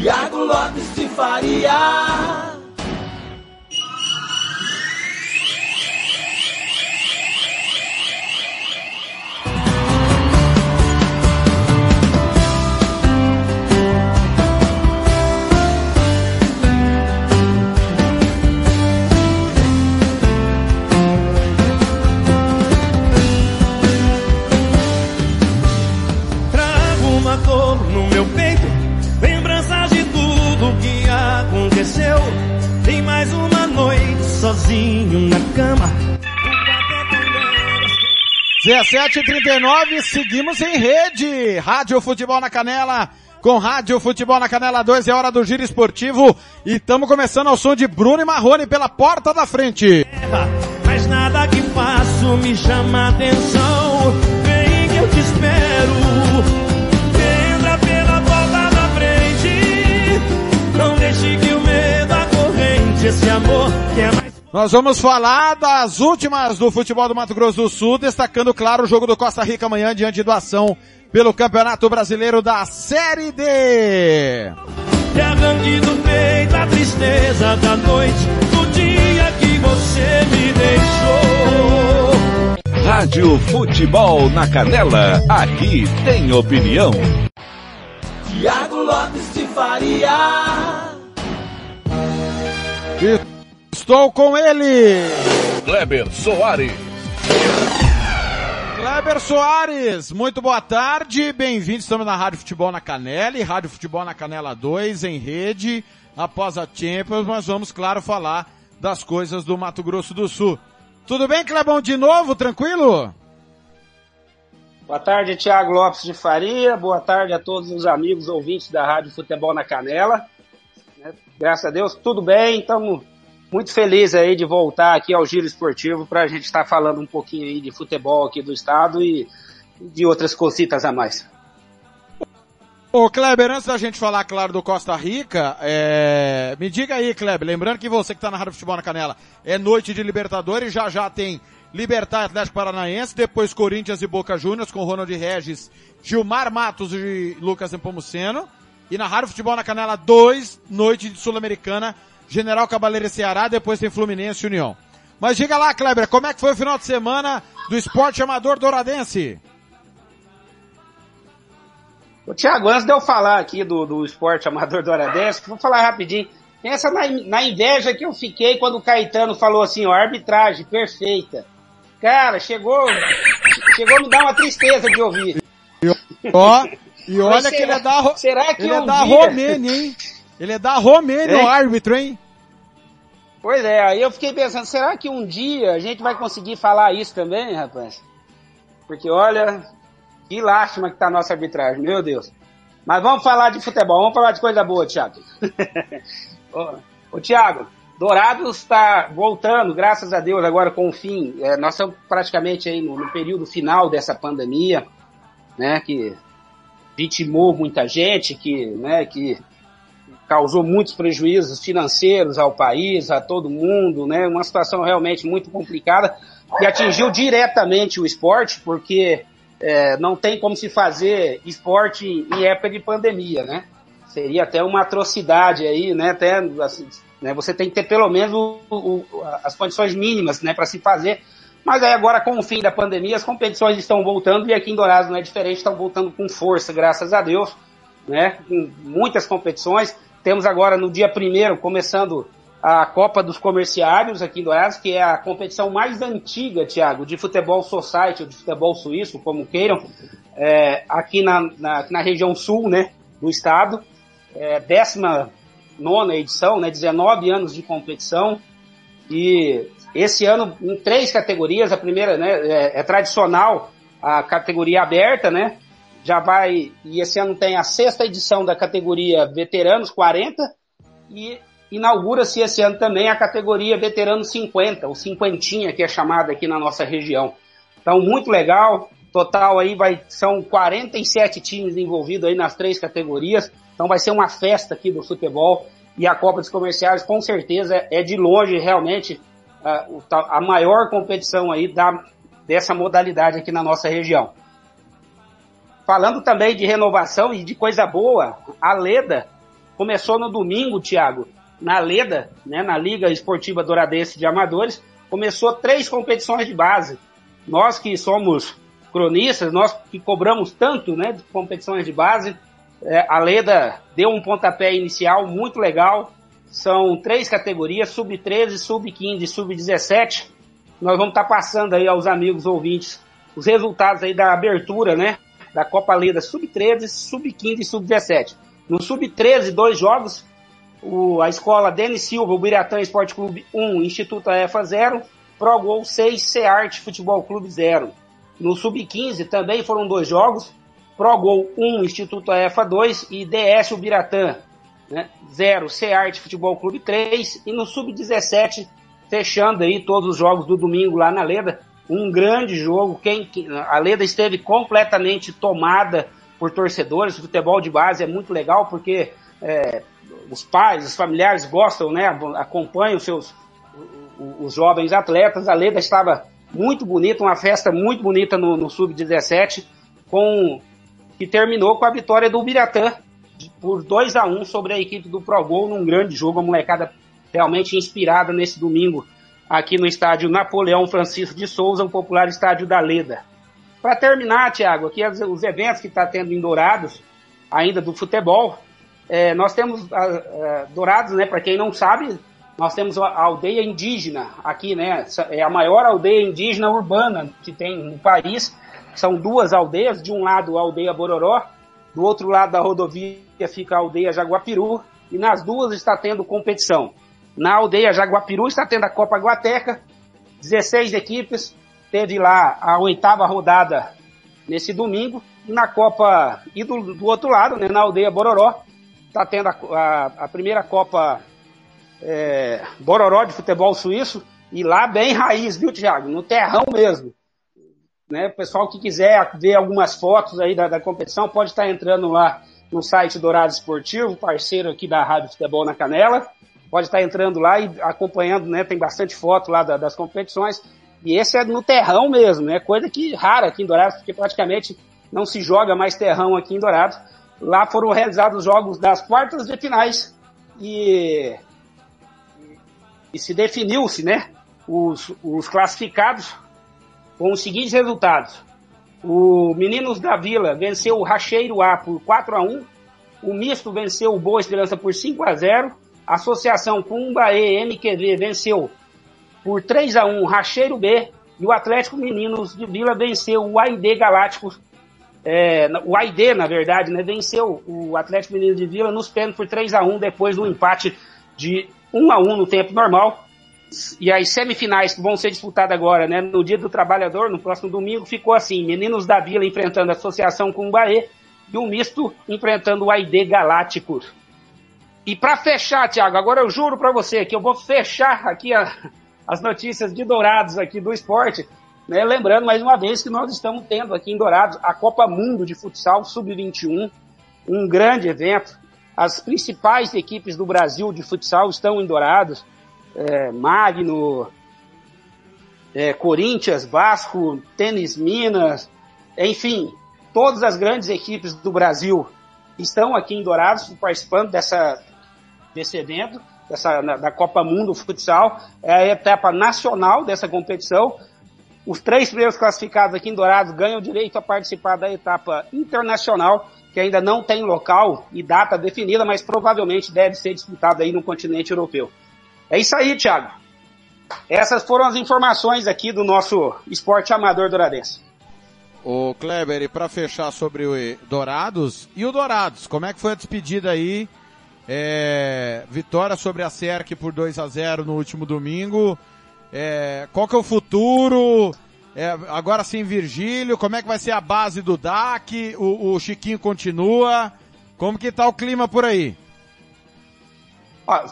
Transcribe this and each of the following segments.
Tiago Lopes de Faria. Sozinho na cama. 17h39, seguimos em rede. Rádio Futebol na Canela. Com Rádio Futebol na Canela 2 é hora do giro esportivo. E estamos começando ao som de Bruno e Marrone pela porta da frente. Mas nada que faço me chama atenção. Vem que eu te espero. Entra pela porta da frente. Não deixe que o medo acorrente esse amor que é Nós vamos falar das últimas do futebol do Mato Grosso do Sul, destacando, claro, o jogo do Costa Rica amanhã diante do ação pelo Campeonato Brasileiro da Série D. Que arranque do peito a tristeza da noite, do dia que você me deixou. Rádio Futebol na Canela. Aqui tem opinião. Tiago Lopes de Faria. E estou com ele, Kleber Soares. Kleber Soares. Muito boa tarde, bem-vindo. Estamos na Rádio Futebol na Canela e Rádio Futebol na Canela 2 em rede após a Champions, mas vamos, claro, falar das coisas do Mato Grosso do Sul. Tudo bem, Clebão, de novo? Tranquilo? Boa tarde, Tiago Lopes de Faria. Boa tarde a todos os amigos ouvintes da Rádio Futebol na Canela. Né, Graças a Deus, tudo bem. Estamos muito felizes aí de voltar aqui ao Giro Esportivo para a gente estar falando um pouquinho aí de futebol aqui do estado e de outras cositas a mais. Ô Kleber, antes da gente falar, claro, do Costa Rica, é... me diga aí, Kleber, lembrando que você que está na Rádio Futebol na Canela, é noite de Libertadores, já já tem Libertar Atlético Paranaense, depois Corinthians e Boca Juniors com Ronald Regis, Gilmar Matos e Lucas Nepomuceno, e na Rádio Futebol na Canela 2, noite de Sul-Americana, General Cabaleiro e Ceará, depois tem Fluminense e União. Mas diga lá, Kleber, como é que foi o final de semana do esporte amador douradense? Ô, Tiago, antes de eu falar aqui do, do esporte amador douradense, vou falar rapidinho. Pensa na, na inveja que eu fiquei quando o Caetano falou assim, ó, arbitragem perfeita. Cara, chegou, chegou a me dar uma tristeza de ouvir. Ó, e olha Mas que ele será- é da, será que ele é da Romênia, hein? Ele é da Romênia, Hein? o árbitro, hein? Pois é, aí eu fiquei pensando, será que um dia a gente vai conseguir falar isso também, rapaz? Porque olha, que lástima que tá a nossa arbitragem, meu Deus. Mas vamos falar de futebol, vamos falar de coisa boa, Thiago. ô, ô Thiago, Dourados está voltando, graças a Deus, agora com o fim. É, nós estamos praticamente aí no, no período final dessa pandemia, né, que vitimou muita gente, que, né, que causou muitos prejuízos financeiros ao país, a todo mundo, né? Uma situação realmente muito complicada que atingiu diretamente o esporte, porque é, não tem como se fazer esporte em época de pandemia, né? Seria até uma atrocidade aí, né? Até assim, né? Você tem que ter pelo menos o, o, as condições mínimas, né, para se fazer. Mas aí agora com o fim da pandemia as competições estão voltando e aqui em Dourados não é diferente, estão voltando com força, graças a Deus, né? Com muitas competições. Temos agora no dia primeiro começando a Copa dos Comerciários aqui em Dourados, que é a competição mais antiga, Thiago, de futebol society, ou de futebol suíço, como queiram, é, aqui na, na, na região sul, né, do estado. É, décima nona edição, né, 19 anos de competição. E esse ano em três categorias. A primeira, né, é, é tradicional a categoria aberta, né, já vai, e esse ano tem a sexta edição da categoria Veteranos 40 e inaugura-se esse ano também a categoria Veteranos 50, o cinquentinha que é chamada aqui na nossa região. Então, muito legal, total aí vai, são 47 times envolvidos aí nas três categorias, então vai ser uma festa aqui do futebol e a Copa dos Comerciais com certeza é de longe realmente a, a maior competição aí da, dessa modalidade aqui na nossa região. Falando também de renovação e de coisa boa, a Leda começou no domingo, Thiago, na Leda, né, na Liga Esportiva Douradense de Amadores, começou três competições de base. Nós que somos cronistas, nós que cobramos tanto né, de competições de base, é, a Leda deu um pontapé inicial muito legal. São três categorias, sub-13, sub-15 e sub-17. Nós vamos estar passando aí aos amigos ouvintes os resultados aí da abertura, né? Da Copa Leda sub-13, sub-15 e sub-17. No sub-13, dois jogos. O, a escola Denis Silva, o Biratã Esporte Clube 1, Instituto EFA 0, Pro Gol 6, Cearte Futebol Clube 0. No sub-15 também foram dois jogos. Pro Gol 1, Instituto EFA 2 e DS Ubiratã né? 0, Cearte Futebol Clube 3 e no Sub-17, fechando aí todos os jogos do domingo lá na Leda, um grande jogo, quem, a Leda esteve completamente tomada por torcedores, o futebol de base é muito legal porque é, os pais, os familiares gostam, né, acompanham os seus os jovens atletas, a Leda estava muito bonita, uma festa muito bonita no, no Sub-17, com que terminou com a vitória do Biratã por 2 a 1 sobre a equipe do Pro Gol num grande jogo, a molecada realmente inspirada nesse domingo aqui no estádio Napoleão Francisco de Souza, o popular estádio da Leda. Para terminar, Thiago, aqui os eventos que está tendo em Dourados, ainda do futebol, é, nós temos a, a, Dourados, né, para quem não sabe, nós temos a aldeia indígena aqui, né, é a maior aldeia indígena urbana que tem no país, são duas aldeias, de um lado a aldeia Bororó, do outro lado da rodovia fica a aldeia Jaguapiru, e nas duas está tendo competição. Na aldeia Jaguapiru está tendo a Copa Guateca, 16 equipes, teve lá a oitava rodada nesse domingo, e na Copa, e do, do outro lado, né, na aldeia Bororó, está tendo a, a, a, primeira Copa é, Bororó de futebol suíço, e lá bem raiz, viu, Thiago? No terrão mesmo. Né? O pessoal que quiser ver algumas fotos aí da, da competição pode estar entrando lá no site Dourado Esportivo, parceiro aqui da Rádio Futebol na Canela. Pode estar entrando lá e acompanhando, né? Tem bastante foto lá da, das competições. E esse é no terrão mesmo, né? Coisa que rara aqui em Dourados, porque praticamente não se joga mais terrão aqui em Dourados. Lá foram realizados os jogos das quartas de finais e, e se definiu-se, né? Os, os classificados com os seguintes resultados. O Meninos da Vila venceu o Racheiro A por 4 a 1 o Misto venceu o Boa Esperança por 5 a 0 a Associação Cumbaê MQV venceu por 3 a 1 o Racheiro B e o Atlético Meninos de Vila venceu o AID Galácticos é, o AID, na verdade, né, venceu o Atlético Mineiro de Vila nos pênaltis por 3 a 1 depois do empate de 1 a 1 no tempo normal e as semifinais que vão ser disputadas agora, né, no Dia do Trabalhador, no próximo domingo, ficou assim: Meninos da Vila enfrentando a Associação Bahia e o Misto enfrentando o AID Galácticos. E para fechar, Thiago, agora eu juro para você que eu vou fechar aqui a, as notícias de Dourados aqui do esporte, né, lembrando mais uma vez que nós estamos tendo aqui em Dourados a Copa Mundo de Futsal Sub-21, um grande evento. As principais equipes do Brasil de futsal estão em Dourados é, Magno, é, Corinthians, Vasco, Tênis Minas, enfim, todas as grandes equipes do Brasil estão aqui em Dourados participando dessa, desse evento, dessa, da Copa Mundo Futsal. É a etapa nacional dessa competição. Os três primeiros classificados aqui em Dourados ganham direito a participar da etapa internacional, que ainda não tem local e data definida, mas provavelmente deve ser disputada aí no continente europeu. É isso aí, Thiago. Essas foram as informações aqui do nosso esporte amador douradense. O Kleber, e para fechar sobre o Dourados, e o Dourados, como é que foi a despedida aí? É, vitória sobre a Cerc por 2 a 0 no último domingo. É, qual que é o futuro? É, agora sim, Virgílio, como é que vai ser a base do DAC? O, o Chiquinho continua? Como que tá o clima por aí?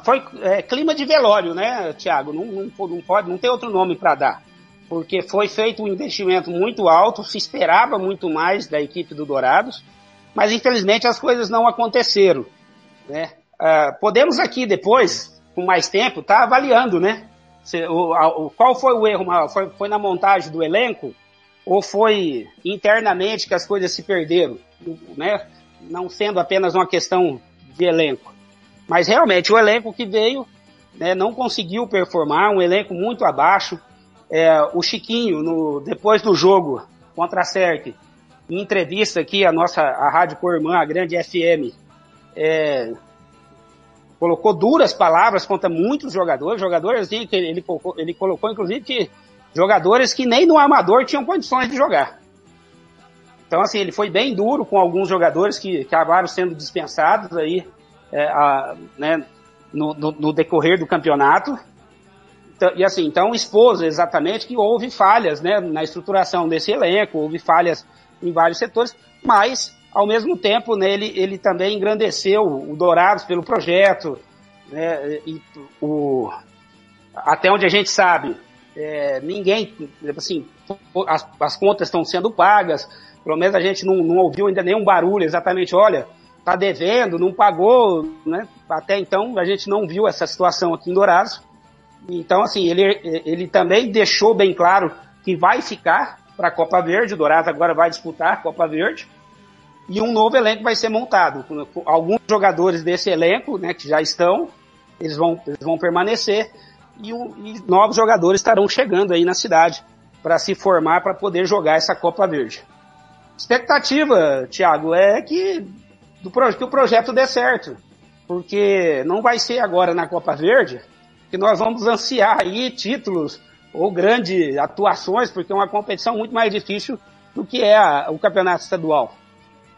Foi é, clima de velório, né, Tiago? Não, não, não, pode, não tem outro nome para dar. Porque foi feito um investimento muito alto, se esperava muito mais da equipe do Dourados, mas infelizmente as coisas não aconteceram. Né? Uh, podemos aqui depois, com mais tempo, tá avaliando, né? Se, o, a, o, qual foi o erro maior? Foi, foi na montagem do elenco? Ou foi internamente que as coisas se perderam? Né? Não sendo apenas uma questão de elenco. Mas realmente o elenco que veio né, não conseguiu performar, um elenco muito abaixo. É, o Chiquinho, no, depois do jogo contra a CERC, em entrevista aqui, a nossa a Rádio Cormã, a grande FM, é, colocou duras palavras contra muitos jogadores, jogadores assim, que ele, colocou, ele colocou inclusive que jogadores que nem no amador tinham condições de jogar. Então assim, ele foi bem duro com alguns jogadores que, que acabaram sendo dispensados aí é, a, né, no, no, no, decorrer do campeonato. Então, e assim, então expôs exatamente que houve falhas né, na estruturação desse elenco, houve falhas em vários setores, mas ao mesmo tempo né, ele, ele também engrandeceu o Dourados pelo projeto, né, e o, até onde a gente sabe, é, ninguém, assim, as, as contas estão sendo pagas, pelo menos a gente não, não ouviu ainda nenhum barulho exatamente, olha, tá devendo, não pagou, né? Até então a gente não viu essa situação aqui em Dourados. Então, assim, ele, ele também deixou bem claro que vai ficar para a Copa Verde. O Dourados agora vai disputar a Copa Verde. E um novo elenco vai ser montado. Alguns jogadores desse elenco, né, que já estão, eles vão, eles vão permanecer. E, e novos jogadores estarão chegando aí na cidade para se formar para poder jogar essa Copa Verde. Expectativa, Thiago, é que do que o projeto dê certo. Porque não vai ser agora na Copa Verde que nós vamos ansiar aí títulos ou grandes atuações, porque é uma competição muito mais difícil do que é a, o campeonato estadual.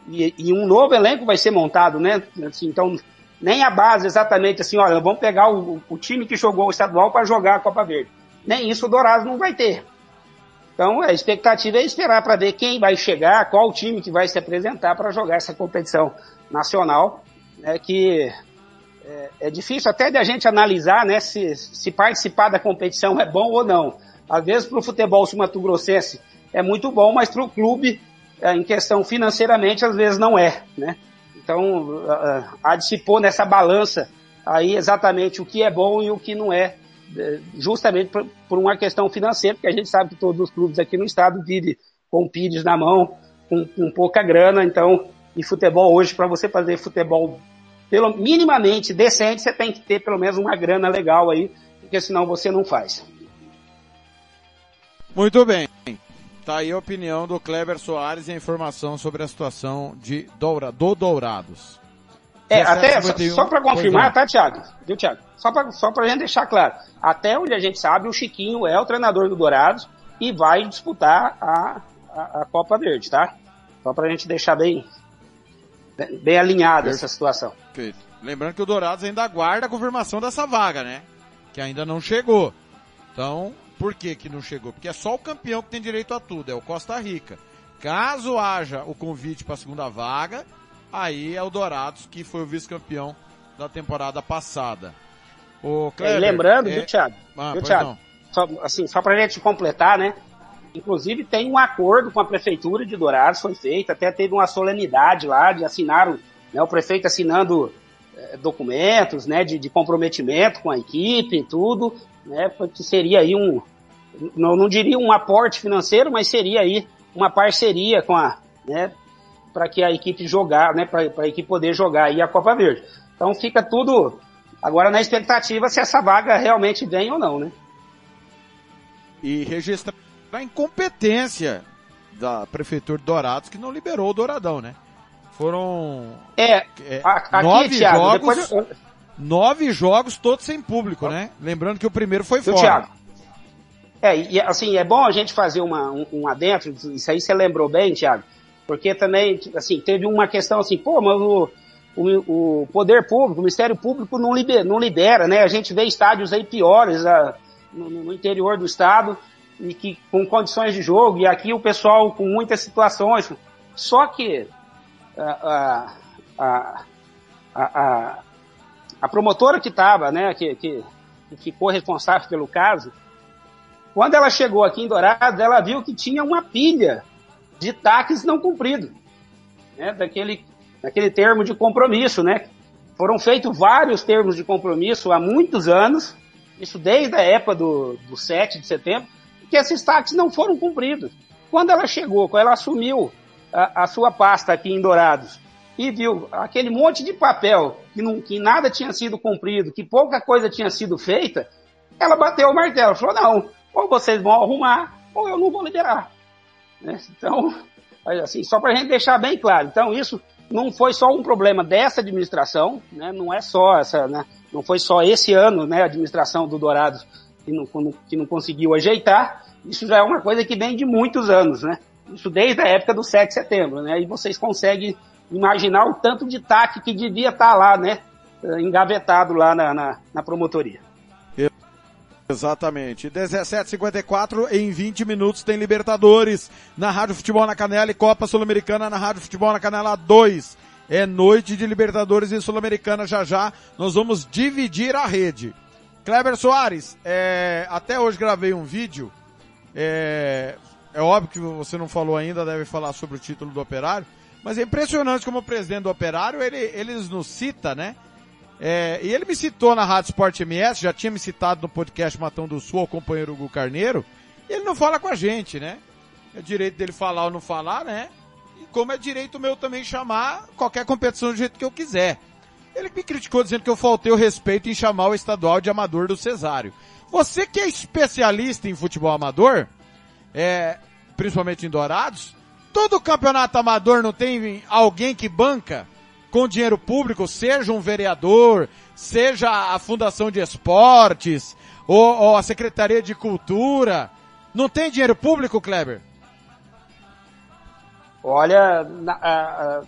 E, e, um novo elenco vai ser montado, né? Assim, então, nem a base exatamente assim, olha, vamos pegar o, o time que jogou o estadual para jogar a Copa Verde. Nem isso o Dourado não vai ter. Então, a expectativa é esperar para ver quem vai chegar, qual time que vai se apresentar para jogar essa competição nacional, né, que é, é, difícil até de a gente analisar né, se, se participar da competição é bom ou não. Às vezes, para o futebol sul-mato-grossense é muito bom, mas para o clube, em questão financeiramente, às vezes não é. Né? Então, há de se pôr nessa balança aí exatamente o que é bom e o que não é é, justamente por, uma questão financeira, porque a gente sabe que todos os clubes aqui no estado vivem com PIDs na mão, com, com pouca grana, então, em futebol hoje, para você fazer futebol pelo, minimamente decente, você tem que ter pelo menos uma grana legal aí, porque senão você não faz. Muito bem. Tá aí a opinião do Kleber Soares e a informação sobre a situação de Doura, do Dourados. É, até, só, só para confirmar, tá, Thiago? Viu, Thiago? Só para só pra gente deixar claro. Até onde a gente sabe, o Chiquinho é o treinador do Dourados e vai disputar a, a, a Copa Verde, tá? Só pra gente deixar bem, bem alinhada essa situação. Perfeito. Lembrando que o Dourados ainda aguarda a confirmação dessa vaga, né? Que ainda não chegou. Então, por que que não chegou? Porque é só o campeão que tem direito a tudo, é o Costa Rica. Caso haja o convite para a segunda vaga, aí é o Dourados, que foi o vice-campeão da temporada passada. O Kleber, lembrando, é... viu, Thiago? Ah, viu, Thiago? Só, assim, só pra gente completar, né? Inclusive tem um acordo com a prefeitura de Dourados, foi feito, até teve uma solenidade lá de assinaram, né, o prefeito assinando é, documentos, né, de, de, comprometimento com a equipe e tudo, né, que seria aí um, não, não diria um aporte financeiro, mas seria aí uma parceria com a, né, para que a equipe jogar, né, para a equipe poder jogar aí a Copa Verde. Então fica tudo agora na expectativa se essa vaga realmente vem ou não, né? E registrar a incompetência da prefeitura de Dourados que não liberou o Douradão, né? Foram é, é aqui, nove Thiago, jogos, nove jogos todos sem público, né? Lembrando que o primeiro foi fora. Thiago, é, e assim, é bom a gente fazer uma, um, um adentro, isso aí você lembrou bem, Thiago, porque também, assim, teve uma questão assim, pô, mas o, o, o poder público, o Ministério Público não libera, não libera, né? A gente vê estádios aí piores a, no, no, interior do estado e que com condições de jogo, e aqui o pessoal com muitas situações. Só que a, a, a, a, a promotora que estava, né, que, que, que ficou responsável pelo caso, quando ela chegou aqui em Dourados, ela viu que tinha uma pilha de taques não cumpridos, né, daquele, daquele termo de compromisso, né? Foram feitos vários termos de compromisso há muitos anos, isso desde a época do, do 7 de setembro, que esses taques não foram cumpridos. Quando ela chegou, quando ela assumiu a, a sua pasta aqui em Dourados e viu aquele monte de papel que, não, que nada tinha sido cumprido, que pouca coisa tinha sido feita, ela bateu o martelo, falou, não, ou vocês vão arrumar, ou eu não vou liberar. Né? Então, assim, só para a gente deixar bem claro, então isso não foi só um problema dessa administração, né? não é só essa, né? não foi só esse ano, né, a administração do Dourados que não, que não conseguiu ajeitar, isso já é uma coisa que vem de muitos anos, né? Isso desde a época do 7 de setembro, né? E vocês conseguem imaginar o tanto de TAC que devia estar lá, né? Engavetado lá na, na, na promotoria. Exatamente. 17:54 em 20 minutos tem Libertadores na Rádio Futebol na Canela e Copa Sul-Americana na Rádio Futebol na Canela 2. É noite de Libertadores e Sul-Americana já já. Nós vamos dividir a rede. Kleber Soares, é, até hoje gravei um vídeo. É, é óbvio que você não falou ainda, deve falar sobre o título do Operário. Mas é impressionante como o presidente do Operário, ele, ele nos cita, né? É, e ele me citou na Rádio Sport MS, já tinha me citado no podcast Matão do Sul, o companheiro Hugo Carneiro, ele não fala com a gente, né? É direito dele falar ou não falar, né? E como é direito meu também chamar qualquer competição do jeito que eu quiser. Ele me criticou dizendo que eu faltei o respeito em chamar o estadual de amador do Cesário. Você que é especialista em futebol amador, é, principalmente em Dourados, todo campeonato amador não tem alguém que banca com dinheiro público, seja um vereador, seja a Fundação de Esportes, ou, ou a Secretaria de Cultura. Não tem dinheiro público, Kleber? Olha, a, a,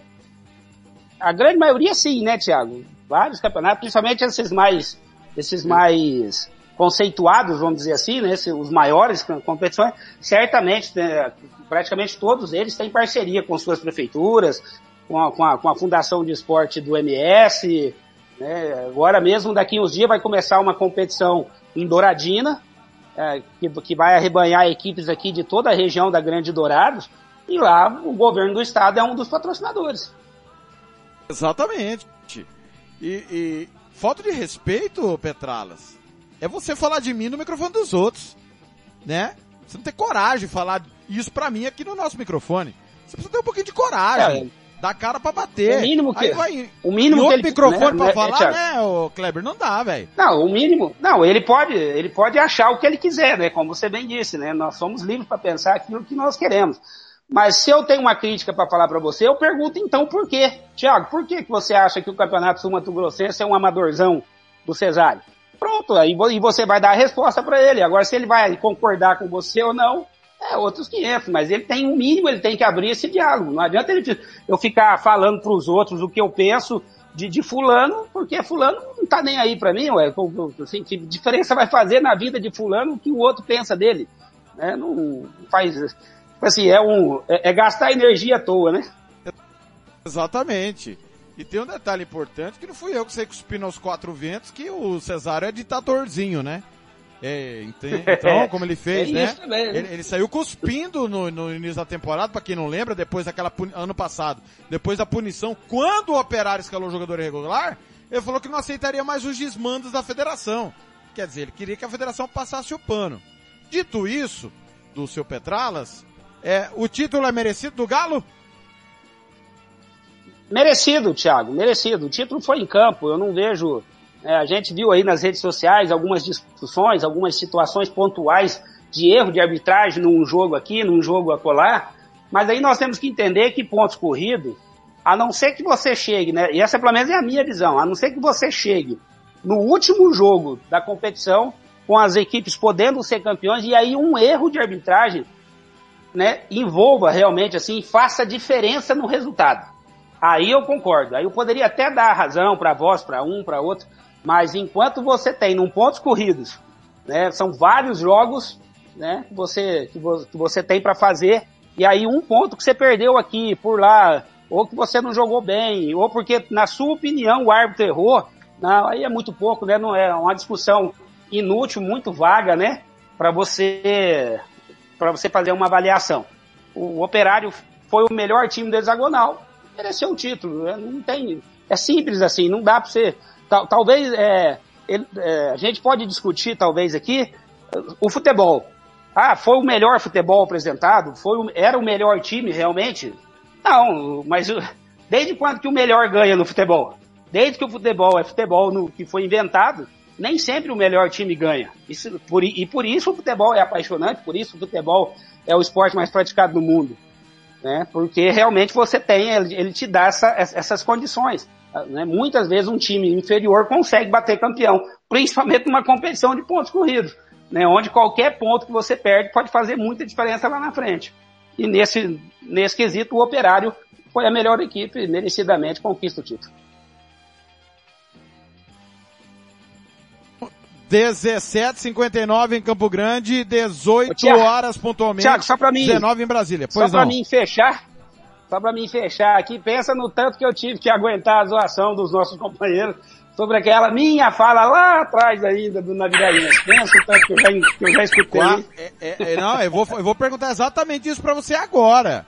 a grande maioria sim, né, Tiago? Vários campeonatos, principalmente esses mais, esses mais conceituados, vamos dizer assim, né, os maiores competições, certamente, né, praticamente todos eles têm parceria com suas prefeituras, com a, com a, com a Fundação de Esporte do MS. Né? Agora mesmo, daqui uns dias, vai começar uma competição em Douradina, é, que, que vai arrebanhar equipes aqui de toda a região da Grande Dourados, e lá o governo do estado é um dos patrocinadores. Exatamente. E, e falta de respeito, Petralas, é você falar de mim no microfone dos outros, né? Você não tem coragem de falar isso pra mim aqui no nosso microfone. Você precisa ter um pouquinho de coragem. É, Dá cara pra bater. O mínimo que, vai, o mínimo que ele, microfone né, pra né, falar, né, o Kleber? Não dá, velho. Não, o mínimo, não, ele pode, ele pode achar o que ele quiser, né? Como você bem disse, né? Nós somos livres para pensar aquilo que nós queremos. Mas se eu tenho uma crítica para falar para você, eu pergunto então por quê? Tiago, por que, que você acha que o Campeonato Sul-Mato Grossense é um amadorzão do Cesário? Pronto, aí você vai dar a resposta para ele. Agora, se ele vai concordar com você ou não, é outros 500, mas ele tem um mínimo, ele tem que abrir esse diálogo. Não adianta ele, eu ficar falando para os outros o que eu penso de, de fulano, porque fulano não tá nem aí para mim, ué. Assim, que diferença vai fazer na vida de fulano o que o outro pensa dele? Né? Não faz, tipo assim, é um, é, é gastar energia à toa, né? Exatamente. E tem um detalhe importante que não fui eu que sei cuspindo aos quatro ventos que o Cesário é ditadorzinho, né? É, então, como ele fez, é né? Também, né? Ele, ele, saiu cuspindo no, no, início da temporada, para quem não lembra, depois daquela ano passado, depois da punição, quando o Operário escalou o jogador irregular, ele falou que não aceitaria mais os desmandos da federação. Quer dizer, ele queria que a federação passasse o pano. Dito isso, do seu Petralas, é, o título é merecido do Galo? Merecido, Thiago, merecido. O título foi em campo, eu não vejo é, a gente viu aí nas redes sociais algumas discussões, algumas situações pontuais de erro de arbitragem num jogo aqui, num jogo acolá, mas aí nós temos que entender que pontos corridos, a não ser que você chegue, né, e essa pelo menos é a minha visão, a não ser que você chegue no último jogo da competição, com as equipes podendo ser campeões, e aí um erro de arbitragem, né, envolva realmente assim, faça diferença no resultado. Aí eu concordo. Aí eu poderia até dar razão para voz, para um, para outro, mas enquanto você tem num pontos corridos, né, são vários jogos, né, que você, que, vo, que você tem para fazer, e aí um ponto que você perdeu aqui, por lá, ou que você não jogou bem, ou porque, na sua opinião, o árbitro errou, não, aí é muito pouco, né, não é uma discussão inútil, muito vaga, né, para você, para você fazer uma avaliação. O, Operário foi o melhor time do hexagonal, mereceu o título, né, não tem, é simples assim, não dá para você, tal, talvez, é, ele, é, a gente pode discutir talvez aqui o futebol. Ah, foi o melhor futebol apresentado? Foi o, era o melhor time realmente? Não, mas desde quando que o melhor ganha no futebol? Desde que o futebol é futebol no, que foi inventado, nem sempre o melhor time ganha. Isso, por, e por isso o futebol é apaixonante, por isso o futebol é o esporte mais praticado no mundo. Né? Porque realmente você tem, ele, ele te dá essa, essas condições. Né? Muitas vezes um time inferior consegue bater campeão, principalmente numa competição de pontos corridos, né? onde qualquer ponto que você perde pode fazer muita diferença lá na frente. E nesse, nesse quesito, o Operário foi a melhor equipe, merecidamente conquista o título. 17:59 em Campo Grande, 18 Thiago, horas pontualmente. Thiago, só para mim, 19 em Brasília. Pois só para mim fechar, só para mim fechar aqui, pensa no tanto que eu tive que aguentar a zoação dos nossos companheiros sobre aquela minha fala lá atrás ainda do Naviraense. Pensa o tanto que eu já, que eu já escutei. É, é, é, não, eu vou, eu vou perguntar exatamente isso para você agora.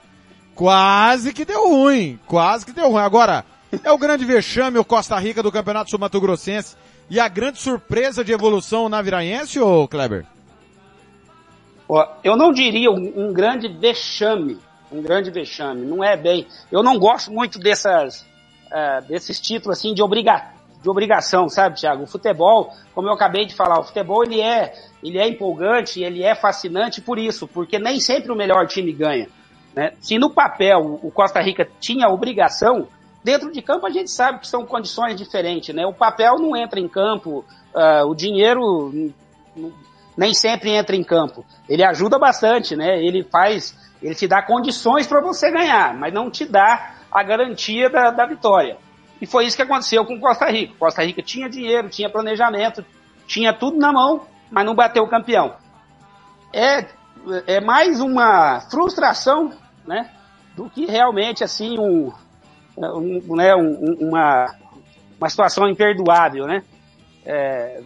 Quase que deu ruim, quase que deu ruim. Agora, é o grande vexame o Costa Rica do Campeonato Sul-Mato Grossense e a grande surpresa de evolução naviraense, ô Kleber? Eu não diria um, um grande vexame, um grande vexame, não é bem. Eu não gosto muito dessas, uh, desses títulos assim de, obriga, de obrigação, sabe, Thiago? O futebol, como eu acabei de falar, o futebol ele é, ele é empolgante, ele é fascinante por isso, porque nem sempre o melhor time ganha. Né? Se no papel o Costa Rica tinha obrigação, dentro de campo a gente sabe que são condições diferentes, né? O papel não entra em campo, uh, o dinheiro nem sempre entra em campo. Ele ajuda bastante, né? Ele faz ele te dá condições para você ganhar, mas não te dá a garantia da, da vitória. E foi isso que aconteceu com Costa Rica. Costa Rica tinha dinheiro, tinha planejamento, tinha tudo na mão, mas não bateu o campeão. É, é mais uma frustração, né? Do que realmente assim um, um, né, um, uma, uma situação imperdoável, né? É,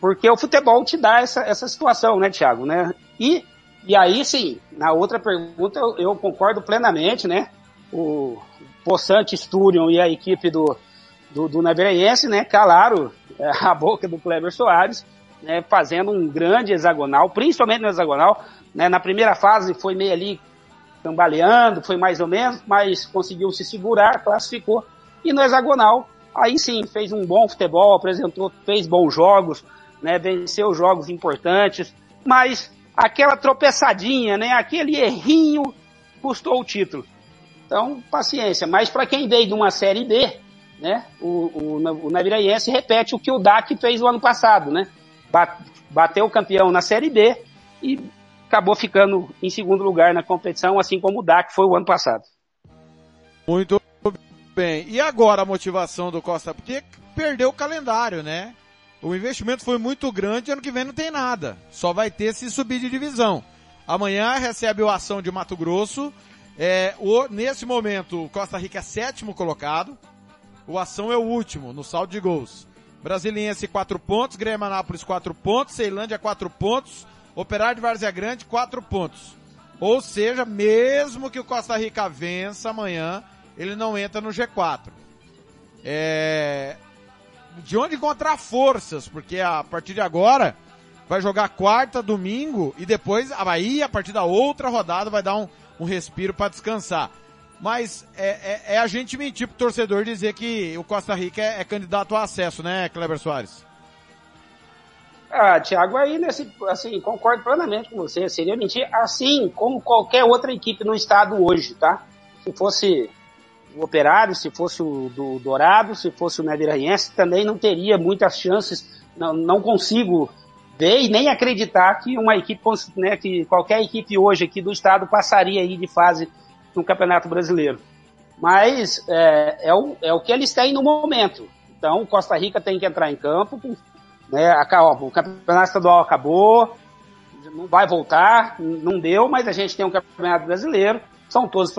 porque o futebol te dá essa, essa situação, né, Thiago, né? E e aí, sim, na outra pergunta eu, eu concordo plenamente, né? O Poçante Sturion e a equipe do, do, do né? Calaram é, a boca do Kleber Soares, né? Fazendo um grande hexagonal, principalmente no hexagonal. Né? Na primeira fase foi meio ali tambaleando, foi mais ou menos, mas conseguiu se segurar, classificou. E no hexagonal, aí sim, fez um bom futebol, apresentou, fez bons jogos, né? Venceu jogos importantes, mas aquela tropeçadinha, né? Aquele errinho custou o título. Então, paciência. Mas para quem veio de uma série B, né? O, o, o Naviraense repete o que o DAC fez o ano passado, né? Bateu o campeão na série B e acabou ficando em segundo lugar na competição, assim como o DAC foi o ano passado. Muito bem. E agora a motivação do Costa? Porque perdeu o calendário, né? O investimento foi muito grande, ano que vem não tem nada. Só vai ter se subir de divisão. Amanhã recebe o ação de Mato Grosso. É, o, nesse momento, Costa Rica é sétimo colocado. O ação é o último no saldo de gols. Brasiliense 4 pontos, Grêmio Anápolis 4 pontos, Ceilândia 4 pontos, Operário de Várzea Grande 4 pontos. Ou seja, mesmo que o Costa Rica vença amanhã, ele não entra no G4. É, de onde encontrar forças, porque a partir de agora vai jogar quarta, domingo e depois a Bahia, a partir da outra rodada, vai dar um, um respiro para descansar. Mas é, é, é, a gente mentir pro torcedor dizer que o Costa Rica é, é candidato a acesso, né, Kleber Soares? Ah, Thiago, aí nesse, assim, concordo plenamente com você. Seria mentir, assim como qualquer outra equipe no estado hoje, tá? Se fosse o Operário, se fosse o do Dourado, se fosse o Naviraense, também não teria muitas chances, não, não consigo ver e nem acreditar que uma equipe, né, que qualquer equipe hoje aqui do estado passaria aí de fase no Campeonato Brasileiro. Mas é, é, o, é o que eles têm no momento. Então, Costa Rica tem que entrar em campo, né, ó, o Campeonato Estadual acabou, não vai voltar, não deu, mas a gente tem um campeonato brasileiro, são todos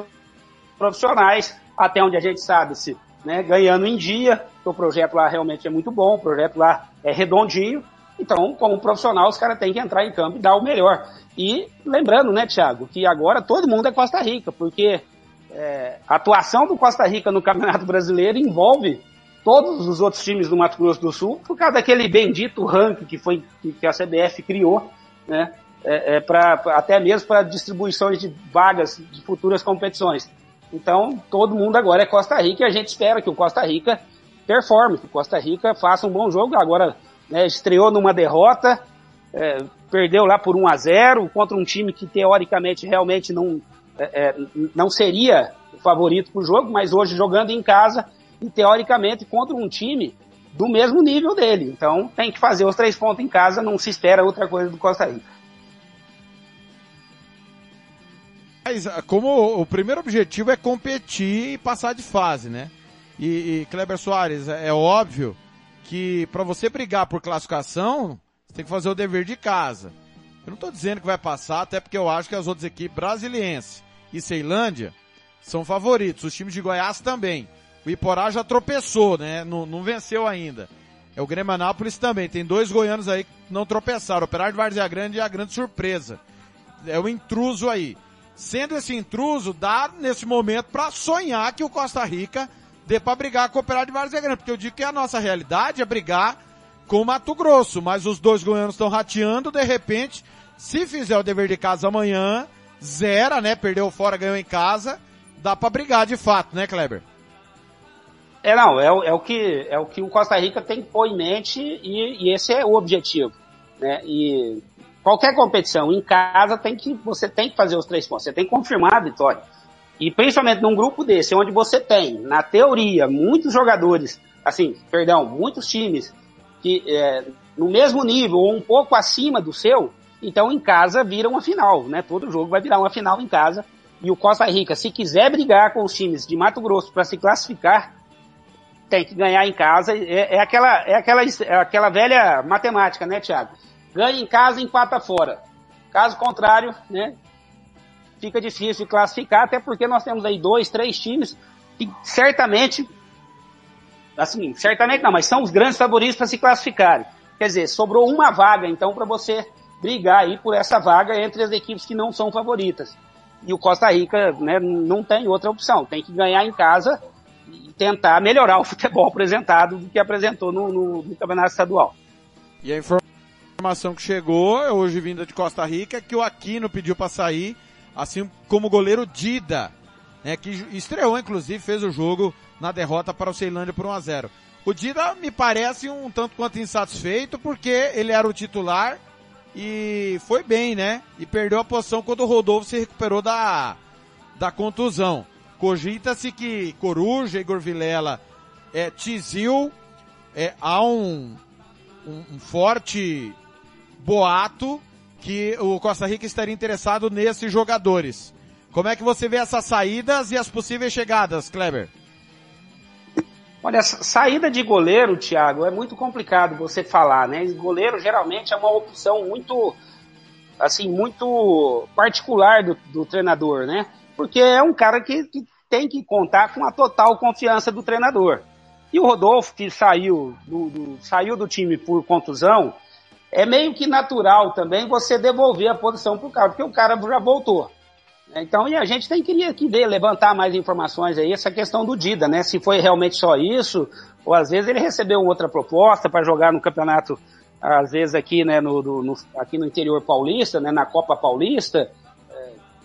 profissionais, até onde a gente sabe se né, ganhando em dia, o projeto lá realmente é muito bom, o projeto lá é redondinho, então, como profissional, os caras têm que entrar em campo e dar o melhor. E lembrando, né, Thiago, que agora todo mundo é Costa Rica, porque é, a atuação do Costa Rica no Campeonato Brasileiro envolve todos os outros times do Mato Grosso do Sul, por causa daquele bendito ranking que foi que a CBF criou, né? É, é pra, até mesmo para distribuição de vagas de futuras competições. Então, todo mundo agora é Costa Rica e a gente espera que o Costa Rica performe, que o Costa Rica faça um bom jogo. Agora, né, estreou numa derrota, é, perdeu lá por 1 a 0 contra um time que teoricamente realmente não, é, é não seria o favorito para o jogo, mas hoje jogando em casa e teoricamente contra um time do mesmo nível dele. Então tem que fazer os três pontos em casa, não se espera outra coisa do Costa Rica. Mas ah, como o primeiro objetivo é competir e passar de fase, né? E, e Kleber Soares, é, é óbvio que para você brigar por classificação, você tem que fazer o dever de casa. Eu não estou dizendo que vai passar, até porque eu acho que as outras equipes brasilienses e Ceilândia são favoritos, os times de Goiás também. O Iporá já tropeçou, né? Não, não venceu ainda. É o Grêmio Anápolis também. Tem dois goianos aí que não tropeçaram. O Operário de Várzea Grande é a grande surpresa. É o intruso aí. Sendo esse intruso, dá nesse momento para sonhar que o Costa Rica dê para brigar com o Operário de Várzea Grande. Porque eu digo que a nossa realidade é brigar com o Mato Grosso. Mas os dois goianos estão rateando, de repente, se fizer o dever de casa amanhã, zera, né? Perdeu fora, ganhou em casa. Dá para brigar de fato, né, Kleber? É, não, é, é, o que, é o que o Costa Rica tem que pôr em mente e, e esse é o objetivo. Né? E qualquer competição em casa tem que, você tem que fazer os três pontos, você tem que confirmar a vitória. E principalmente num grupo desse, onde você tem, na teoria, muitos jogadores, assim, perdão, muitos times que é, no mesmo nível ou um pouco acima do seu, então em casa vira uma final, né? Todo jogo vai virar uma final em casa. E o Costa Rica, se quiser brigar com os times de Mato Grosso para se classificar, tem que ganhar em casa. É, é, aquela, é, aquela, é aquela velha matemática, né, Thiago? Ganha em casa e empata fora. Caso contrário, né, fica difícil classificar, até porque nós temos aí dois, três times que certamente, assim, certamente não, mas são os grandes favoritos para se classificarem. Quer dizer, sobrou uma vaga, então, para você brigar aí por essa vaga entre as equipes que não são favoritas. E o Costa Rica, né, não tem outra opção, tem que ganhar em casa tentar melhorar o futebol apresentado do que apresentou no, no, no Campeonato Estadual. E a informação que chegou, hoje vinda de Costa Rica, é que o Aquino pediu para sair, assim como o goleiro Dida, né, que estreou inclusive, fez o jogo na derrota para o Ceilândia por 1 a 0. O Dida me parece um tanto quanto insatisfeito porque ele era o titular e foi bem, né? E perdeu a posição quando o Rodolfo se recuperou da, da contusão. Cogita-se que Coruja, Igor Vilela, é, Tizil, é, há um, um, um forte boato que o Costa Rica estaria interessado nesses jogadores. Como é que você vê essas saídas e as possíveis chegadas, Kleber? Olha, saída de goleiro, Thiago, é muito complicado você falar, né? Goleiro geralmente é uma opção muito, assim, muito particular do, do treinador, né? Porque é um cara que, que tem que contar com a total confiança do treinador. E o Rodolfo, que saiu do, do, saiu do time por contusão, é meio que natural também você devolver a posição para o cara, porque o cara já voltou. Então, e a gente tem que, que ver, levantar mais informações aí, essa questão do Dida, né? Se foi realmente só isso, ou às vezes ele recebeu outra proposta para jogar no campeonato, às vezes aqui, né, no, no, aqui no interior paulista, né, na Copa Paulista,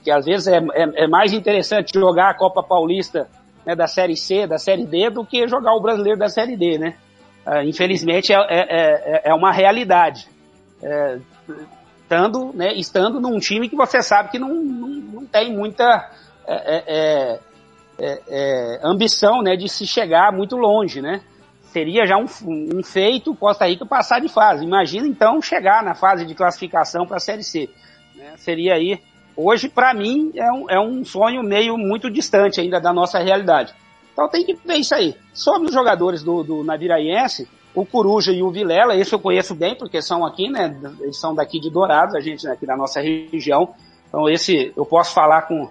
que às vezes é, é, é mais interessante jogar a Copa Paulista né, da Série C, da Série D, do que jogar o brasileiro da Série D, né? Uh, infelizmente é, é, é, é, uma realidade. É, estando, né, estando num time que você sabe que não, não, não tem muita é, ambição né, de se chegar muito longe, né? Seria já um, um feito Costa Rica passar de fase. Imagina então chegar na fase de classificação para a Série C. Né? Seria aí hoje, para mim, é um, é um sonho meio muito distante ainda da nossa realidade. Então tem que ver isso aí. Sobre os jogadores do, do Naviraense, o Coruja e o Vilela, esse eu conheço bem, porque são aqui, né? Eles são daqui de Dourados, a gente né, aqui da nossa região. Então esse eu posso falar com,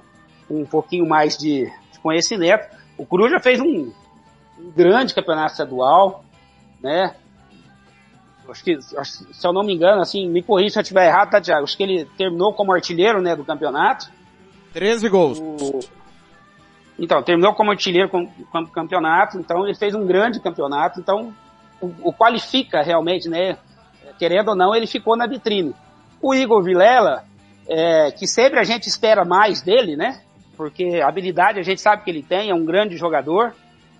com um pouquinho mais de, de, conhecimento. O Coruja fez um, um grande campeonato estadual, né? Acho que, se eu não me engano, assim, me corrija se eu estiver errado, tá, Thiago? Acho que ele terminou como artilheiro, né, do campeonato. 13 gols. O... Então, terminou como artilheiro com, com campeonato, então ele fez um grande campeonato, então o, o, qualifica realmente, né? Querendo ou não, ele ficou na vitrine. O Igor Vilela, é, que sempre a gente espera mais dele, né? Porque habilidade a gente sabe que ele tem, é um grande jogador.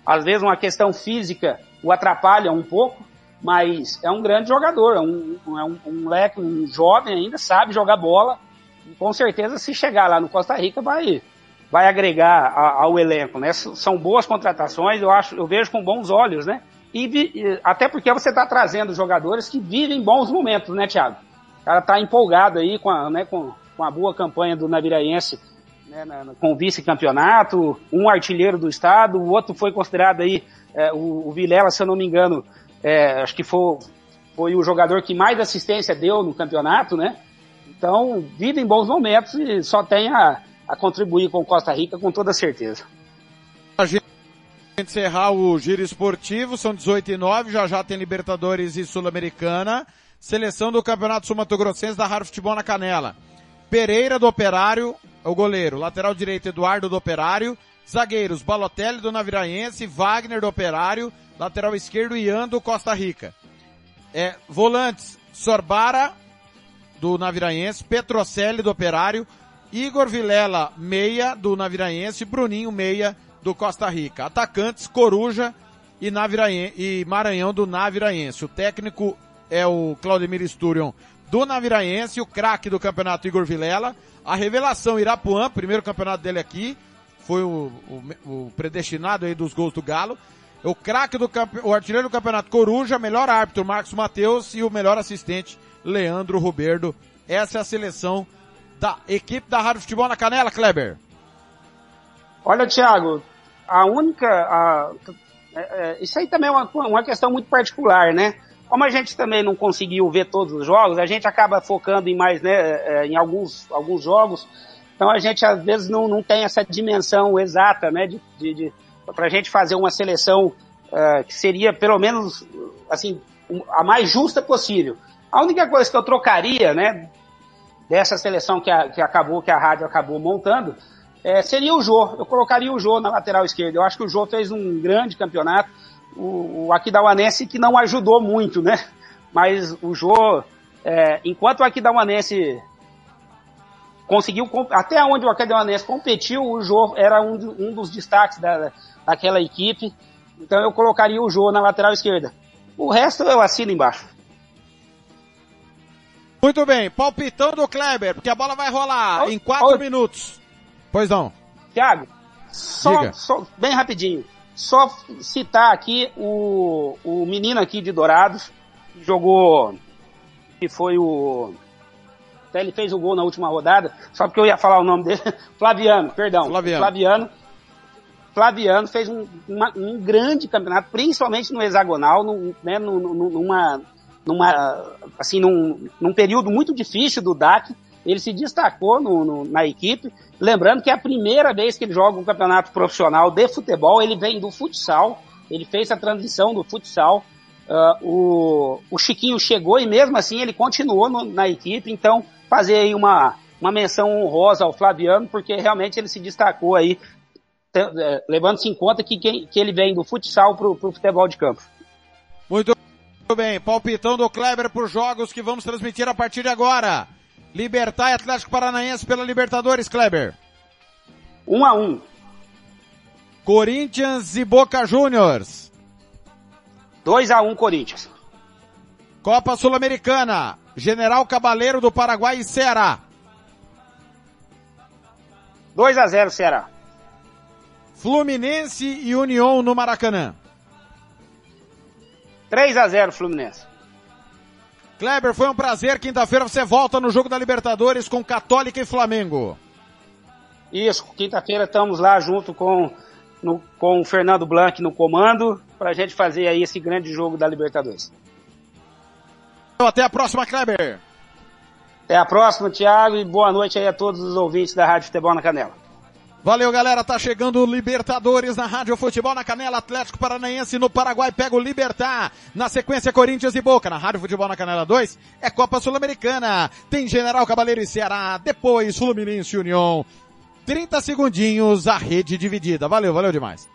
Às vezes uma questão física o atrapalha um pouco, mas é um grande jogador, é um, é um, um moleque, um jovem ainda, sabe jogar bola. E com certeza, se chegar lá no Costa Rica, vai, vai agregar a, ao elenco, né? São boas contratações, eu acho, eu vejo com bons olhos, né? E, até porque você está trazendo jogadores que vivem bons momentos, né, Thiago? O cara tá empolgado aí com a, né, com, com a boa campanha do Naviraense, né, com o vice-campeonato, um artilheiro do estado, o outro foi considerado aí, é, o, o Vilela, se eu não me engano, é, acho que foi, foi o jogador que mais assistência deu no campeonato, né? Então, vivem bons momentos e só tem a, a contribuir com Costa Rica com toda certeza. Encerrar o giro esportivo, são 18 e 9, já já tem Libertadores e Sul-Americana. Seleção do Campeonato Sul-Mato-Grossense da Rádio Futebol na Canela. Pereira do Operário, é o goleiro. Lateral direito, Eduardo do Operário. Zagueiros, Balotelli do Naviraense, Wagner do Operário, Lateral esquerdo, Ian do Costa Rica. É, volantes, Sorbara, do Naviraense, Petrocelli, do Operário, Igor Vilela, meia, do Naviraense, Bruninho, meia, do Costa Rica. Atacantes, Coruja e, e Maranhão, do Naviraense. O técnico é o Claudemir Sturion, do Naviraense, o craque do campeonato, Igor Vilela. A revelação, Irapuã, primeiro campeonato dele aqui, foi o, o, o predestinado aí dos gols do Galo. O craque do o artilheiro do campeonato Coruja, melhor árbitro Marcos Mateus e o melhor assistente Leandro Ruberdo. Essa é a seleção da equipe da Rádio Futebol na Canela, Kleber. Olha, Thiago, a única, a, é, é, isso aí também é uma, uma questão muito particular, né? Como a gente também não conseguiu ver todos os jogos, a gente acaba focando em mais, né, é, em alguns, alguns jogos. Então a gente às vezes não, não tem essa dimensão exata, né, de, de, de para a gente fazer uma seleção uh, que seria pelo menos assim a mais justa possível. A única coisa que eu trocaria, né, dessa seleção que, a, que acabou, que a rádio acabou montando, é, seria o Jô. Eu colocaria o Jô na lateral esquerda. Eu acho que o Jô fez um grande campeonato. O, o Aquidauanense que não ajudou muito, né? Mas o Jô, é, enquanto o Aquidauanense conseguiu, até onde o Aquidauanense competiu, o Jô era um, um dos destaques da, daquela equipe. Então eu colocaria o Jô na lateral esquerda. O resto eu assino embaixo. Muito bem, palpitão do Kleber, porque a bola vai rolar em quatro minutos. Pois não. Tiago, só, só, bem rapidinho, só citar aqui o, o menino aqui de Dourados, que jogou, que foi o, até ele fez o gol na última rodada, só porque eu ia falar o nome dele, Flaviano, perdão, Flaviano, Flaviano. Flaviano fez um, uma, um grande campeonato, principalmente no hexagonal, num, né, numa, numa, assim, num, num período muito difícil do DAC. Ele se destacou no, no, na equipe. Lembrando que é a primeira vez que ele joga um campeonato profissional de futebol. Ele vem do futsal. Ele fez a transição do futsal. Uh, o, o Chiquinho chegou e mesmo assim ele continuou no, na equipe. Então, fazer aí uma, uma menção honrosa ao Flaviano, porque realmente ele se destacou aí é, levando-se em conta que, que, ele vem do futsal pro, pro futebol de campo. Muito bem, palpitão do Kleber por jogos que vamos transmitir a partir de agora. Libertar e Atlético Paranaense pela Libertadores, Kleber. Um a um. Corinthians e Boca Juniors. 2 a 1 um, Corinthians. Copa Sul-Americana. General Cabaleiro do Paraguai e Ceará. 2 a 0 Ceará. Fluminense e União no Maracanã. 3 a 0 Fluminense. Kleber, foi um prazer. Quinta-feira você volta no jogo da Libertadores com Católica e Flamengo. Isso, quinta-feira estamos lá junto com no, com o Fernando Blanc no comando, para a gente fazer aí esse grande jogo da Libertadores. Até a próxima, Kleber. Até a próxima, Thiago, e boa noite aí a todos os ouvintes da Rádio Futebol na Canela. Valeu, galera. Tá chegando o Libertadores na Rádio Futebol na Canela. Atlético Paranaense no Paraguai pega o Libertar. Na sequência, Corinthians e Boca. Na Rádio Futebol na Canela 2 é Copa Sul-Americana. Tem General Cabaleiro e Ceará. Depois, Fluminense e União. 30 segundinhos, a rede dividida. Valeu, valeu demais.